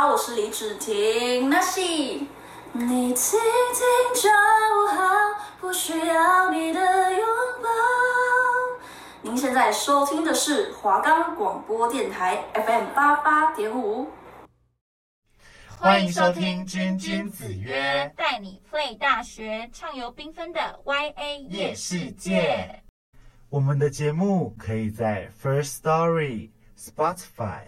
好，我是李芷婷。那是你听听就好，不需要你的拥抱。您现在收听的是华冈广播电台 FM 八八点五。欢迎收听《君君子约》，带你 play 大学，畅游缤纷的 YA 夜世界。我们的节目可以在 First Story、Spotify、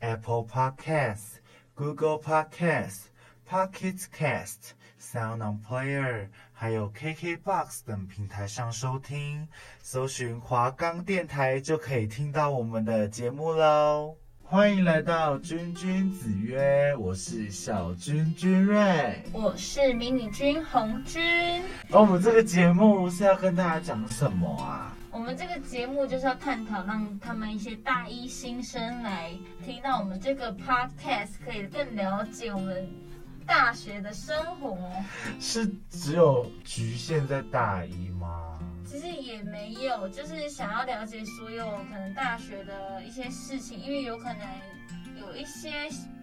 Apple Podcasts、Google Podcasts、Pocket Cast、Sound On Player，还有 KKBox 等平台上收听。搜寻华冈电台就可以听到我们的节目喽。欢迎来到君君子约，我是小君君瑞，我是迷你君红君。那我们这个节目是要跟大家讲什么啊？我们这个节目就是要探讨，让他们一些大一新生来听到我们这个 podcast，可以更了解我们大学的生活。是只有局限在大一吗？其实也没有，就是想要了解所有可能大学的一些事情，因为有可能。有一些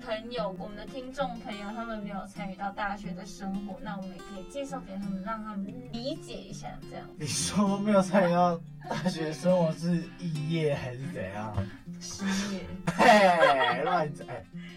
朋友，我们的听众朋友，他们没有参与到大学的生活，那我们也可以介绍给他们，让他们理解一下这样。你说没有参与到大学生活是肄业还是怎样？失业。嘿，乱讲。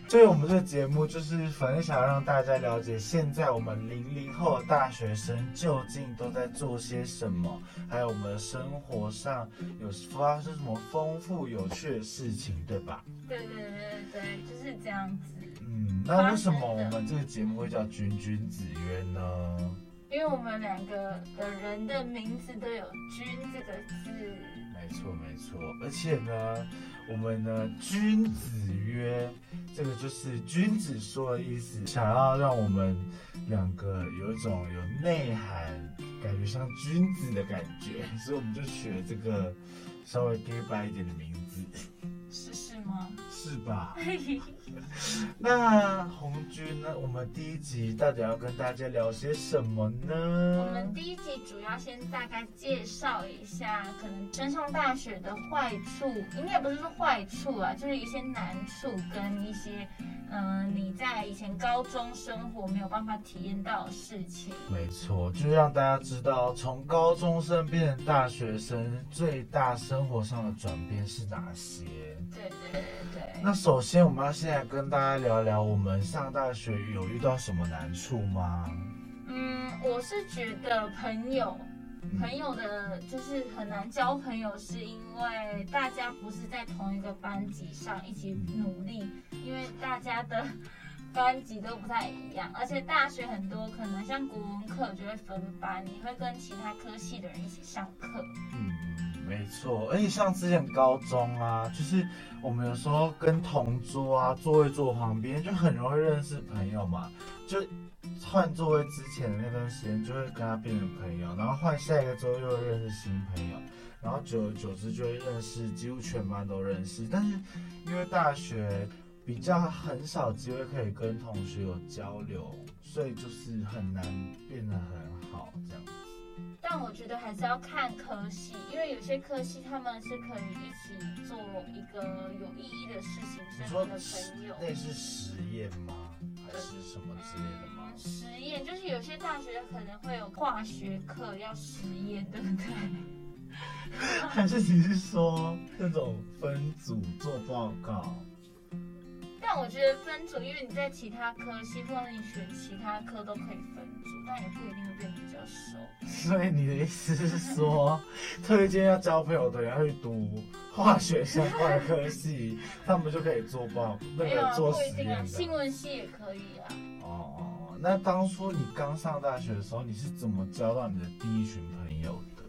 所以我们这个节目就是反正想要让大家了解，现在我们零零后的大学生究竟都在做些什么，还有我们的生活上有发生什么丰富有趣的事情，对吧？对对对对。对，就是这样子。嗯，那为什么我们这个节目会叫君君子曰呢？因为我们两个的人的名字都有“君”这个字。没错，没错。而且呢，我们呢，君子曰，这个就是君子说的意思，想要让我们两个有一种有内涵，感觉像君子的感觉，所以我们就取了这个稍微 gay 白一点的名字。是是吗？是吧？那红军呢？我们第一集到底要跟大家聊些什么呢？我们第一集主要先大概介绍一下，可能升上大学的坏处，应该也不是说坏处啊，就是一些难处跟一些，嗯、呃，你在以前高中生活没有办法体验到的事情。没错，就是让大家知道，从高中生变成大学生，最大生活上的转变是哪些。对对对对。那首先，我们要现在跟大家聊聊，我们上大学有遇到什么难处吗？嗯，我是觉得朋友，朋友的就是很难交朋友，是因为大家不是在同一个班级上一起努力，因为大家的班级都不太一样，而且大学很多可能像国文课就会分班，你会跟其他科系的人一起上课。嗯。没错，而且像之前高中啊，就是我们有时候跟同桌啊，座位坐旁边，就很容易认识朋友嘛。就换座位之前的那段时间，就会跟他变成朋友，然后换下一个座位又会认识新朋友，然后久而久之就会认识几乎全班都认识。但是因为大学比较很少机会可以跟同学有交流，所以就是很难变得很好这样。但我觉得还是要看科系，因为有些科系他们是可以一起做一个有意义的事情，是我的朋友。那是实验吗？还是什么之类的吗？实验就是有些大学可能会有化学课要实验，对不对？还是你是说那种分组做报告？但我觉得分组，因为你在其他科系或者你选其他科都可以分组，但也不一定会变得比较熟。所以你的意思是说，推荐要交朋友的人要去读化学相关的科系，他们就可以做报，那个做实验的。啊、新闻系也可以啊。哦，那当初你刚上大学的时候，你是怎么交到你的第一群朋友的？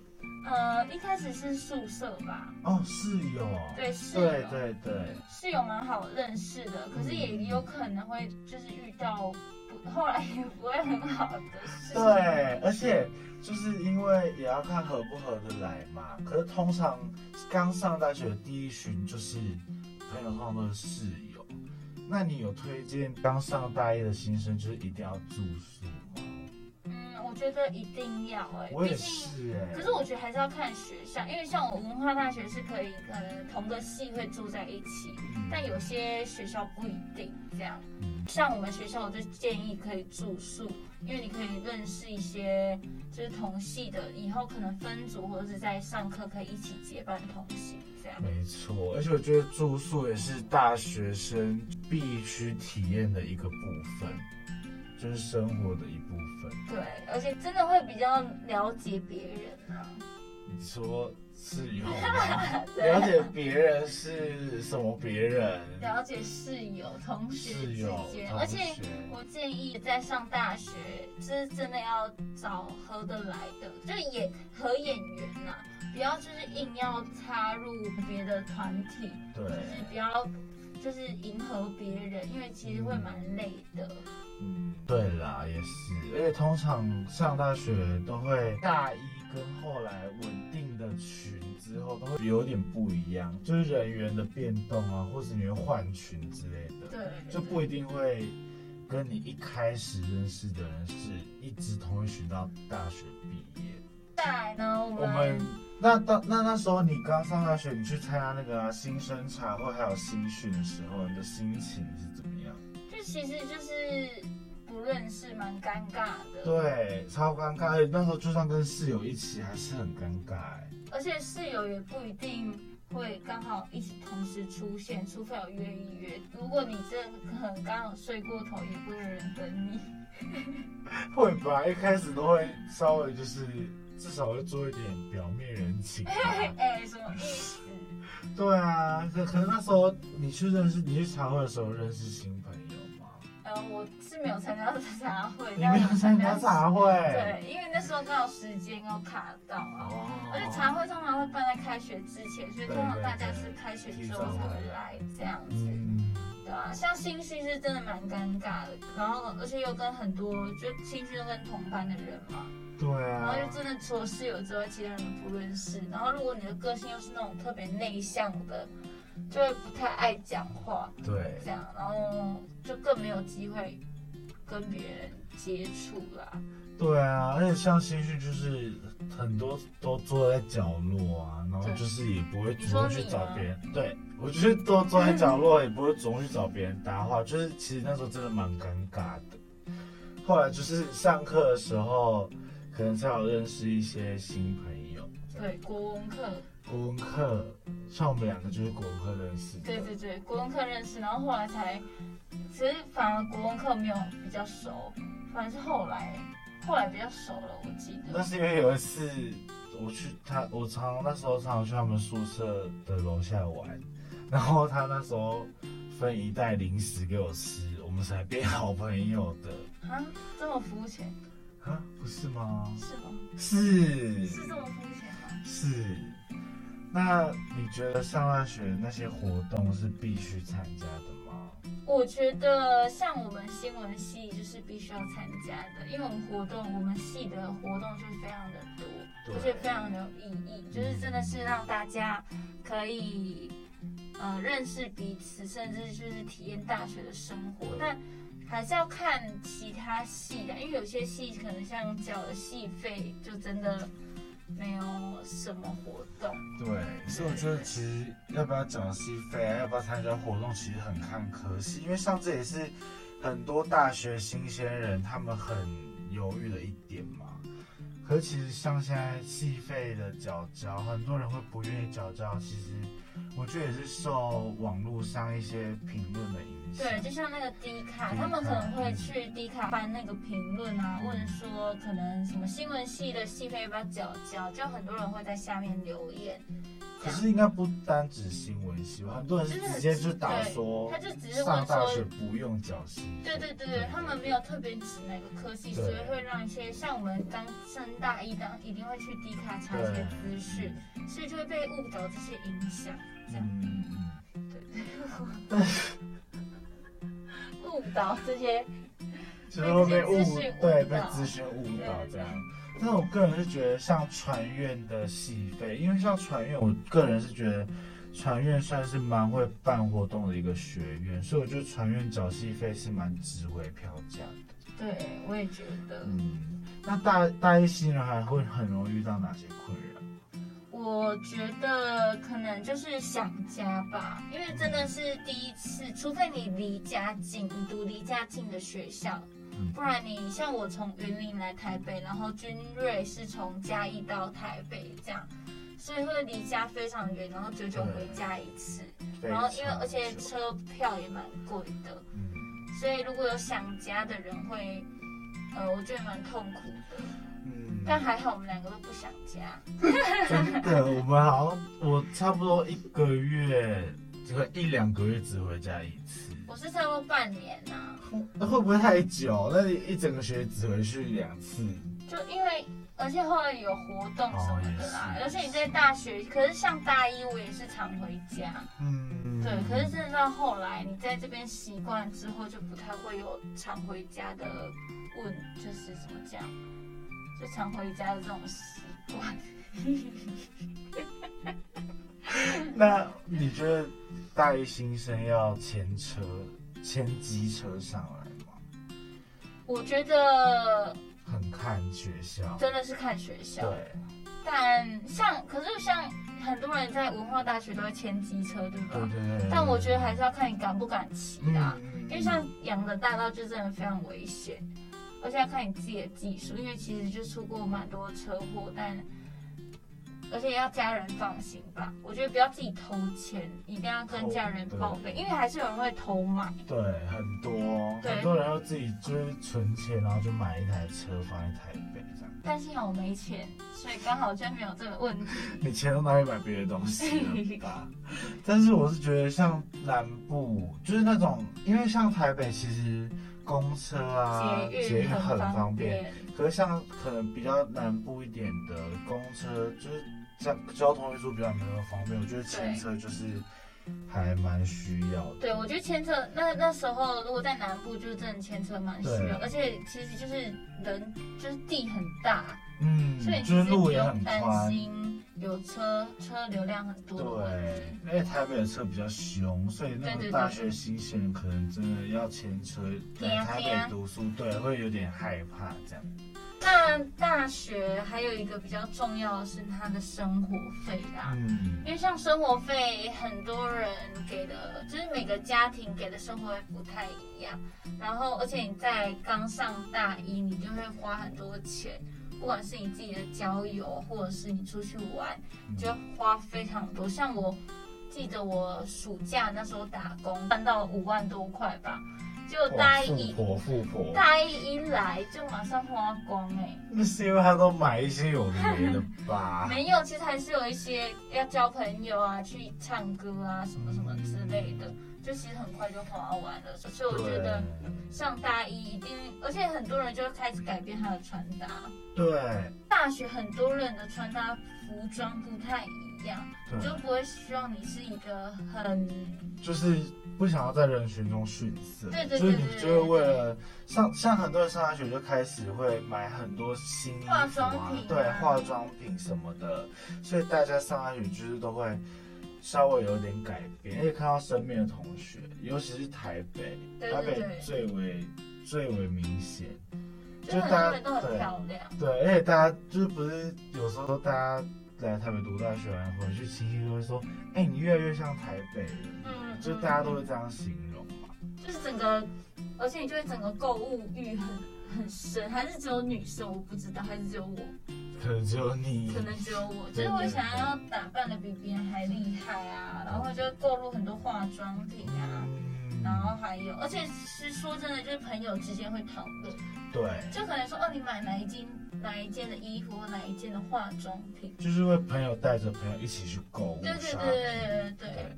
呃，一开始是宿舍吧。哦，室友。对，室友。对对对。室友蛮好认识的，可是也有可能会就是遇到不，后来也不会很好的事。对，而且就是因为也要看合不合得来嘛。可是通常刚上大学的第一群就是朋友，通常都是室友。那你有推荐刚上大一的新生就是一定要住宿？我觉得一定要哎、欸，我也是哎、欸。可是我觉得还是要看学校，因为像我文化大学是可以，可能同个系会住在一起，嗯、但有些学校不一定这样。像我们学校，我就建议可以住宿，因为你可以认识一些就是同系的，以后可能分组或者是在上课可以一起结伴同行这样。没错，而且我觉得住宿也是大学生必须体验的一个部分，就是生活的一部分。对，而且真的会比较了解别人啊。你说。室友吗？了解别人是什么？别人了解室友、同学之间，而且我建议在上大学，就是真的要找合得来的，就演合演员呐、啊，不要就是硬要插入别的团体，对，就是不要就是迎合别人，因为其实会蛮累的。嗯，对啦，也是，而且通常上大学都会大一。跟后来稳定的群之后都会有点不一样，就是人员的变动啊，或是你会换群之类的，对，就不一定会跟你一开始认识的人是一直同一群到大学毕业。再来呢，我们，我们那到那那时候你刚上大学，你去参加那个、啊、新生茶会还有新训的时候，你的心情是怎么样？就其实就是。不认识蛮尴尬的，对，超尴尬。欸，那时候就算跟室友一起，还是很尴尬。欸，而且室友也不一定会刚好一起同时出现，除非有约一约。如果你这可能刚好睡过头，也不会有人等你。会吧，一开始都会稍微就是至少会做一点表面人情。哎、欸，什么意思？对啊，可可能那时候你去认识，你去茶会的时候认识新我是没有参加茶会，你没有参加茶会？对，因为那时候刚好时间要卡到啊。哦。而且茶会通常会办在开学之前，所以通常大家是开学之后才会来这样子。嗯。对啊，像新训是真的蛮尴尬的，然后而且又跟很多就新训都跟同班的人嘛。对啊。然后就真的除了室友之外，其他人不认识。然后如果你的个性又是那种特别内向的。就会不太爱讲话，对，这样，然后就更没有机会跟别人接触啦。对啊，而且像新训就是很多都坐在角落啊，然后就是也不会主动去找别人。对，我就是都坐在角落，也不会主动去找别人搭话，就是其实那时候真的蛮尴尬的。后来就是上课的时候，可能才有认识一些新朋友。对，国文课。国文课，像我们两个就是国文课认识的。对对对，国文课认识，然后后来才，其实反而国文课没有比较熟，反而是后来，后来比较熟了，我记得。那是因为有一次我去他，我常那时候常常去他们宿舍的楼下玩，然后他那时候分一袋零食给我吃，我们才变好朋友的。啊，这么肤浅？啊，不是吗？是吗？是。是这么肤浅吗？是。那你觉得上大学那些活动是必须参加的吗？我觉得像我们新闻系就是必须要参加的，因为我们活动，我们系的活动就非常的多，而且非常的有意义，就是真的是让大家可以呃认识彼此，甚至就是体验大学的生活。但还是要看其他系的，因为有些系可能像缴的系费就真的。没有什么活动，对，所以我觉得其实要不要缴戏费啊，要不要参加活动，其实很看科系，因为像这也是很多大学新鲜人他们很犹豫的一点嘛。可是其实像现在戏费的缴交，很多人会不愿意缴交，其实我觉得也是受网络上一些评论的影响。对，就像那个 D 卡，他们可能会去 D 卡翻那个评论啊，问说可能什么新闻系的系费要不要缴交，就很多人会在下面留言。可是应该不单指新闻系吧，很多人是直接就打说，他就只是上大学不用缴系。对对对对，他们没有特别指哪个科系，所以会让一些像我们刚升大一的，一定会去 D 卡查一些资讯，所以就会被误导这些影响，这样。嗯嗯，对。误导这些，就是会被误对被资讯误导这样。但是我个人是觉得，像传院的戏费，因为像传院，我个人是觉得传院算是蛮会办活动的一个学院，所以我觉得传院缴戏费是蛮值回票价的。对，我也觉得。嗯，那大大一新人还会很容易遇到哪些困扰？我我觉得可能就是想家吧，因为真的是第一次，除非你离家近，你读离家近的学校，不然你像我从云林来台北，然后君瑞是从嘉义到台北这样，所以会离家非常远，然后久久回家一次，然后因为而且车票也蛮贵的，所以如果有想家的人会，呃，我觉得蛮痛苦的。但还好我们两个都不想家，真的，我们好像我差不多一个月，这个一两个月只回家一次。我是差不多半年呐、啊，那会不会太久？那你一整个学期只回去两次？就因为，而且后来有活动什么的啦，而且你在大学，可是像大一我也是常回家，嗯，对，可是真的到后来你在这边习惯之后，就不太会有常回家的问，就是怎么讲？就常回家的这种习惯。那你觉得大一新生要牵车、牵机车上来吗？我觉得很看学校，真的是看学校。对。但像，可是像很多人在文化大学都会牵机车，对吧？对对对。但我觉得还是要看你敢不敢骑啊，因为像阳的大道就真的非常危险。而且要看你自己的技术，因为其实就出过蛮多车祸，但而且要家人放心吧。我觉得不要自己偷钱，一定要跟家人报备，因为还是有人会偷买。对，很多，很多人要自己就是存钱，然后就买一台车放在台北这样。但幸好我没钱，所以刚好就没有这个问题。你钱都拿去买别的东西了 吧？但是我是觉得像南部，就是那种，因为像台北其实。公车啊，捷运很方便。可是像可能比较南部一点的公车，就是像交通运输比较没有那么方便。我觉得牵车就是还蛮需要的。对，我觉得牵车那那时候如果在南部，就是真的牵车蛮需要，而且其实就是人就是地很大，嗯，所以你其实不用担心。有车车流量很多，对，因为台北的车比较凶，所以那种大学新鲜人可能真的要牵车来台北读书，对，会有点害怕这样。那大学还有一个比较重要的是他的生活费啦，嗯，因为像生活费，很多人给的，就是每个家庭给的生活费不太一样，然后而且你在刚上大一，你就会花很多钱。不管是你自己的交友，或者是你出去玩，就要花非常多。像我记得我暑假那时候打工赚到五万多块吧，就大一，富婆富婆，大一一来就马上花光哎、欸。那是因为他都买一些有的没的吧？没有，其实还是有一些要交朋友啊，去唱歌啊，什么什么之类的。就其实很快就花完了，所以我觉得上大一一定，而且很多人就会开始改变他的穿搭。对，大学很多人的穿搭服装不太一样，对就不会希望你是一个很，就是不想要在人群中逊色。对对对，就是你就会为了像，像很多人上大学就开始会买很多新衣服啊，化妆品啊，对，化妆品什么的，所以大家上大学就是都会。稍微有点改变，而且看到身边的同学，尤其是台北，对对对，台北最为最为明显，就大家都很漂亮，对，对，而且大家就是不是有时候大家来台北读大学完回去，亲戚就会说，哎、欸，你越来越像台北人，嗯，就大家都会这样形容嘛，就是整个，而且你就会整个购物欲很很深，还是只有女生？我不知道，还是只有我。可能只有你，可能只有我，就是我想要打扮的比别人还厉害啊，然后就购入很多化妆品啊，然后还有，而且是说真的，就是朋友之间会讨论，对，就可能说哦，你买哪一件哪一件的衣服或哪一件的化妆品，就是为朋友带着朋友一起去购物，对对对对对对，对。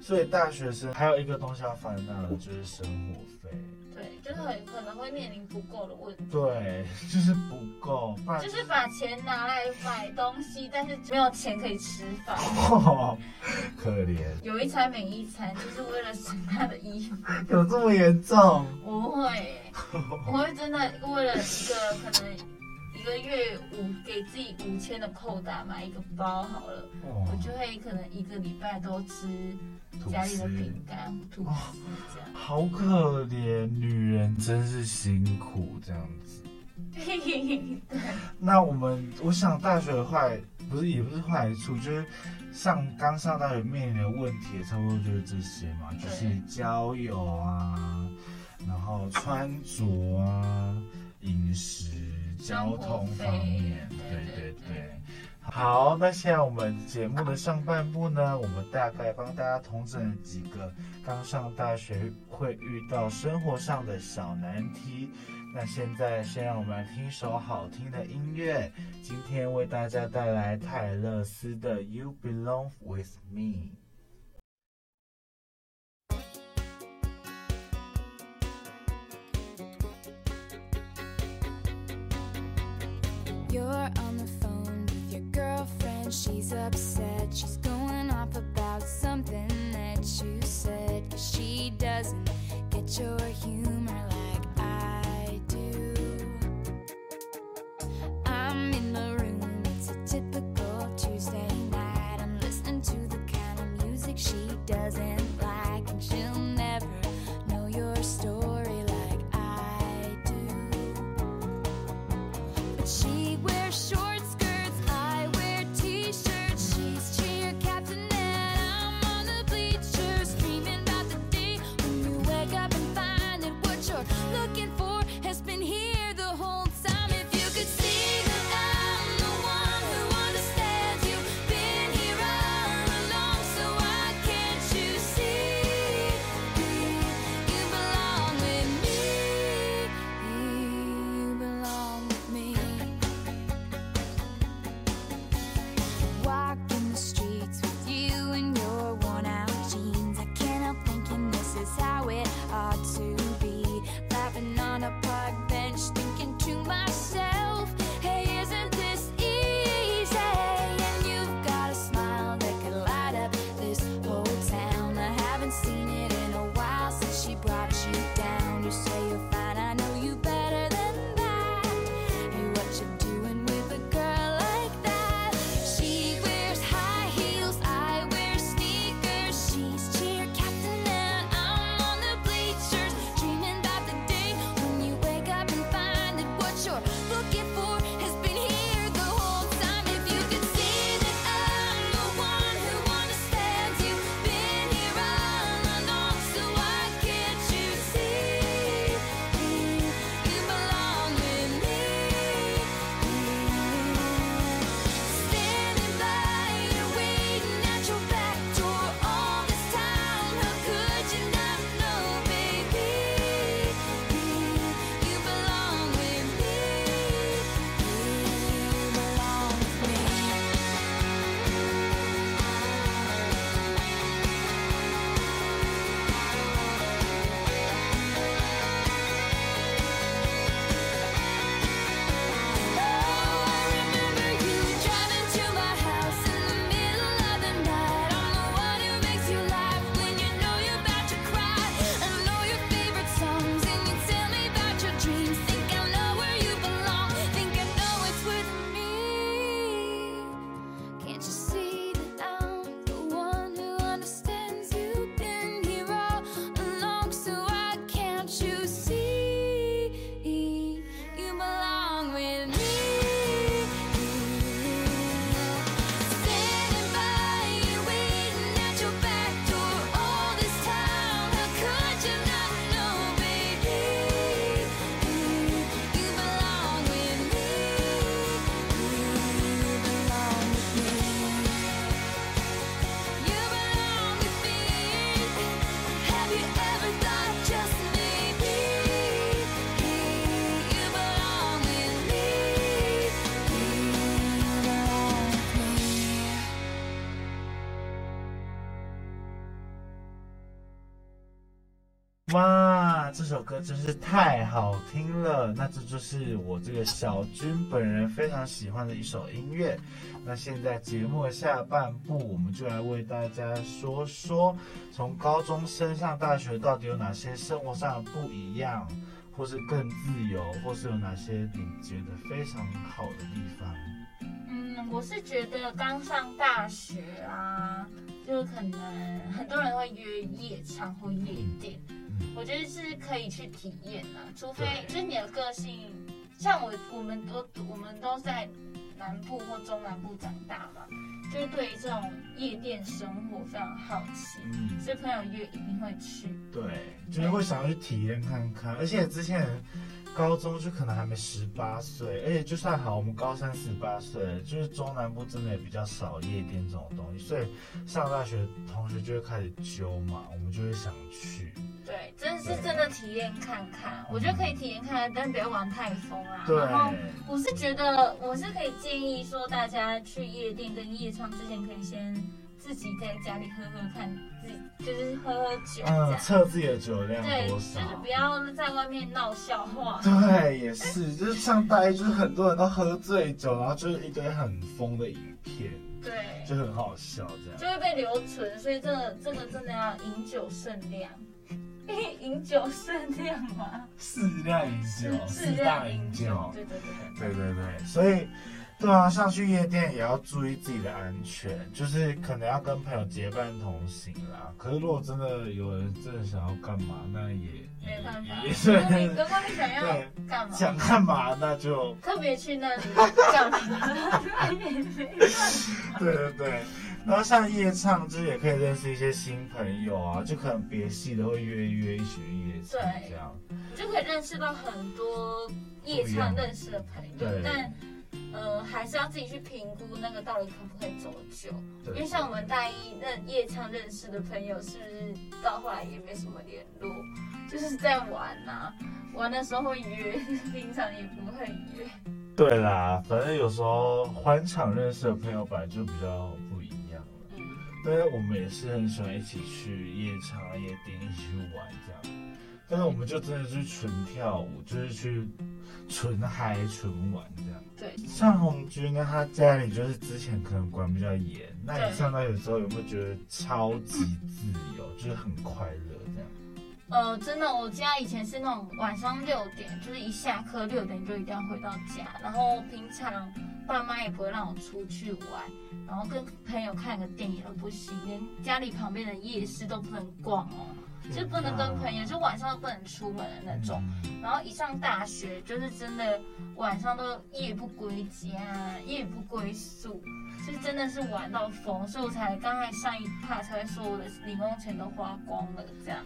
所以大学生还有一个东西要烦恼的就是生活费。对就是很可能会面临不够的问题，对，就是不够，就是把钱拿来买东西，但是没有钱可以吃饭，哦，可怜。有一餐没一餐，就是为了省他的衣服，有这么严重？不会，我会真的为了一个可能一一个月五给自己五千的扣打买一个包好了我就会可能一个礼拜都吃家里的饼干哦这样。好可怜女人真是辛苦这样子。那我们我想大学的坏不是也不是坏处就是上刚上大学面临的问题也差不多就是这些嘛就是交友啊然后穿着啊饮食交通方面对。对对好那现在我们节目的上半部呢我们大概帮大家统整了几个刚上大学会遇到生活上的小难题那现在先让我们来听一首好听的音乐今天为大家带来泰勒斯的 you belong with me You're on the phone with your girlfriend. She's upset, she's going off about something that you said. Cause she doesn't get your humor. 哇，这首歌真是太好听了！那这就是我这个小军本人非常喜欢的一首音乐。那现在节目下半部，我们就来为大家说说，从高中升上大学到底有哪些生活上的不一样，或是更自由，或是有哪些你觉得非常好的地方？嗯，我是觉得刚上大学啊，就可能很多人会约夜场或夜店。我觉得是可以去体验啊除非就是你的个性像我我们都我们都在南部或中南部长大嘛就是对于这种夜店生活非常好奇嗯。所以朋友约一定会去。对。就是会想要去体验看看而且之前高中就可能还没十八岁而且就算好我们高三十八岁就是中南部真的也比较少夜店这种东西所以上大学同学就会开始揪嘛我们就会想去。对，真是真的体验看看，我觉得可以体验看看，但不要玩太疯啊。对。然后我是觉得，我是可以建议说，大家去夜店跟夜唱之前，可以先。自己在家里喝喝看，自己就是喝喝酒，嗯，测自己的酒量对，就是不要在外面闹笑话。对，也是，就是像大一，就是很多人都喝醉酒，然后就是一堆很疯的影片，对，就很好笑这样，就会被留存。所以这个这个真的要饮酒适量，饮酒适量吗？适量饮酒，适当饮酒，对对对对，对对对，所以。对啊，像去夜店也要注意自己的安全，就是可能要跟朋友结伴同行啦。可是如果真的有人真的想要干嘛，那也没办法。也是。如果你想要干嘛？想干嘛那就特别去那里干嘛？对 对对，然后像夜唱，就是也可以认识一些新朋友啊，就可能别系的会约一约一起夜唱这样，就可以认识到很多夜唱认识的朋友，但。呃，还是要自己去评估那个到底可不可以走久，因为像我们大一认夜唱认识的朋友，是不是到后来也没什么联络，就是在玩呐、啊，玩的时候会约，平常也不会约。对啦，反正有时候欢场认识的朋友本来就比较但是我们也是很喜欢一起去夜场、夜店一起去玩这样，但是我们就真的是纯跳舞，就是去纯嗨、纯玩这样。对，像红军呢，他家里就是之前可能管比较严，那你上大学之后有没有觉得超级自由，就是很快乐？呃，真的，我家以前是那种晚上六点，就是一下课六点就一定要回到家，然后平常爸妈也不会让我出去玩，然后跟朋友看个电影都不行，连家里旁边的夜市都不能逛哦。就不能跟朋友，就晚上都不能出门的那种。然后一上大学，就是真的晚上都夜不归家，夜不归宿，就是真的是玩到疯。所以我才刚才上一趴才会说我的零用钱都花光了这样。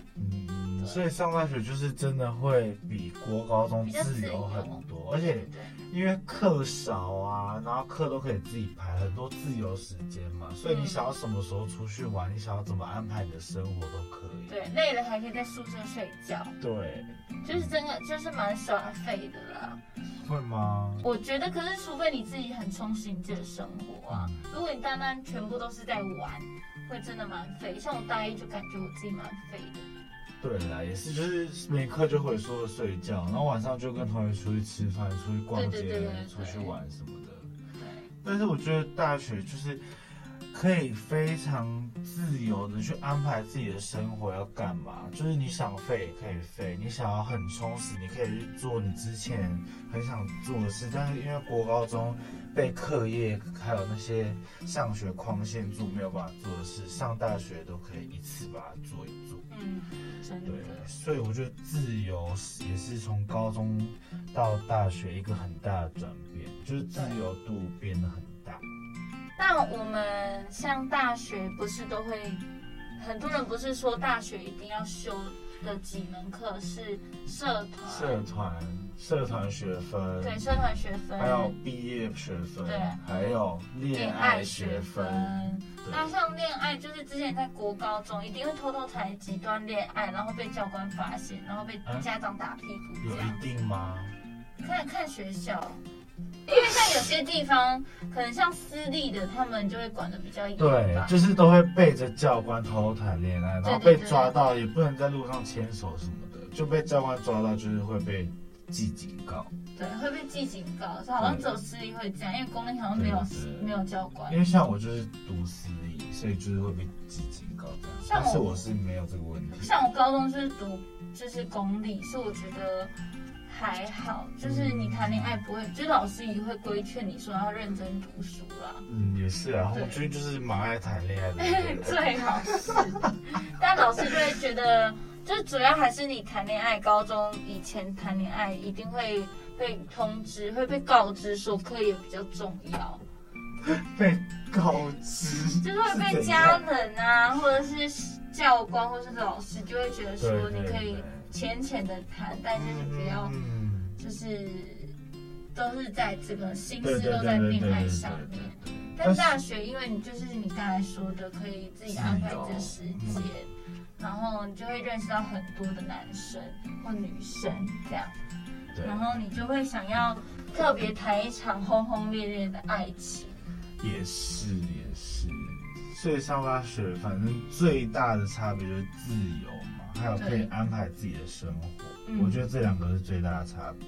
嗯，所以上大学就是真的会比国高中自由很多，而且。因为课少啊，然后课都可以自己排，很多自由时间嘛，所以你想要什么时候出去玩，你想要怎么安排你的生活都可以。对，累了还可以在宿舍睡觉。对，就是真的，就是蛮耍废的啦。会吗？我觉得，可是除非你自己很充实你自己的生活啊，如果你单单全部都是在玩，会真的蛮废。像我大一就感觉我自己蛮废的。对啦，也是，就是没课就回宿舍睡觉，然后晚上就跟同学出去吃饭、出去逛街、出去玩什么的。对。但是我觉得大学就是可以非常自由的去安排自己的生活要干嘛，就是你想废也可以废，你想要很充实，你可以去做你之前很想做的事。但是因为国高中被课业还有那些上学框限住，没有办法做的事，上大学都可以一次把它做一做。嗯，对，所以我觉得自由也是从高中到大学一个很大的转变，就是自由度变得很大。那我们像大学不是都会，很多人不是说大学一定要修的几门课是社团，社团，社团学分，对，社团学分，还有毕业学分，对，还有恋爱学分。那像恋爱，就是之前在国高中一定会偷偷谈几段恋爱，然后被教官发现，然后被家长打屁股。有一定吗？看看学校，因为像有些地方，可能像私立的，他们就会管的比较严。对，就是都会背着教官偷偷谈恋爱，然后被抓到也不能在路上牵手什么的，就被教官抓到就是会被记警告。对，会被记警告，好像只有私立会这样，因为公立好像没有没有教官。因为像我就是读私立，所以就是会被记警告这样。像是我是没有这个问题。像我高中就是读就是公立，所以我觉得还好，就是你谈恋爱不会，就是老师也会规劝你说要认真读书啦。嗯，也是啊，我觉得就是蛮爱谈恋爱的。最好是，但老师就会觉得。就主要还是你谈恋爱，高中以前谈恋爱一定会被通知，会被告知说课业比较重要。被告知就是会被家人啊，或者是教官，或者是老师，就会觉得说你可以浅浅的谈，但是你不要，就是都是在这个心思都在恋爱上面。但大学，因为你就是你刚才说的，可以自己安排这个时间，然后你就会认识到很多的男生或女生这样，然后你就会想要特别谈一场轰轰烈烈的爱情。也是也是，所以上大学反正最大的差别就是自由嘛，还有可以安排自己的生活，嗯、我觉得这两个是最大的差别。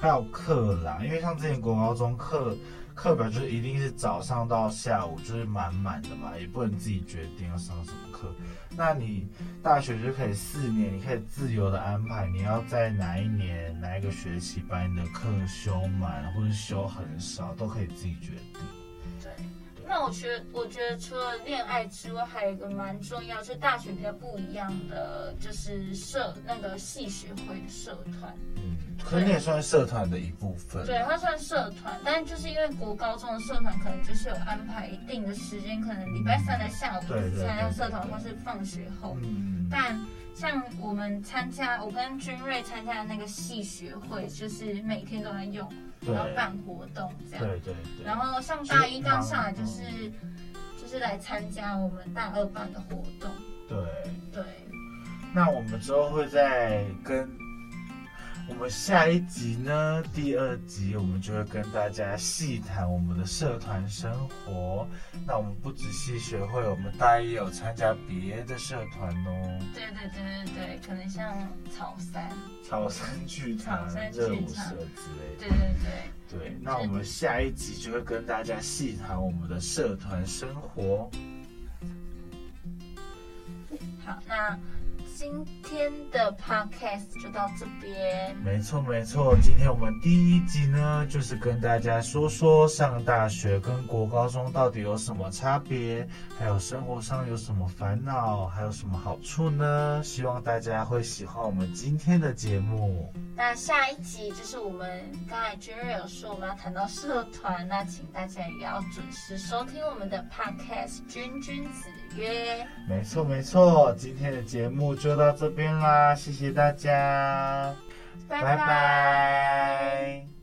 还有课啦，因为像之前国高中课课表就是一定是早上到下午就是满满的嘛，也不能自己决定要上什么课。那你大学就可以四年，你可以自由的安排你要在哪一年哪一个学期把你的课修满，或者修很少，都可以自己决定。那我觉得，我觉得除了恋爱之外，还有一个蛮重要，就是大学比较不一样的，就是社那个系学会的社团。嗯，可能也算社团的一部分。对，它算社团，但就是因为国高中的社团可能就是有安排一定的时间，可能礼拜三的下午参加社团，或是放学后。嗯。但像我们参加，我跟君瑞参加的那个系学会，就是每天都在用。然后办活动这样，对对对。然后上大一刚上来就是，就是来参加我们大二办的活动。对对。那我们之后会再跟。我们下一集呢，第二集我们就会跟大家细谈我们的社团生活。那我们不止系学会，我们大一也有参加别的社团哦。对对对对对，可能像草山、草山剧场、热舞社之类的。对对对。对，那我们下一集就会跟大家细谈我们的社团生活。好，那。今天的 podcast 就到这边。没错没错，今天我们第一集呢，就是跟大家说说上大学跟国高中到底有什么差别，还有生活上有什么烦恼，还有什么好处呢？希望大家会喜欢我们今天的节目。那下一集就是我们刚才君瑞有说我们要谈到社团，那请大家也要准时收听我们的 podcast《君君子约》。没错没错，今天的节目就。到这边啦，谢谢大家，拜拜。拜拜。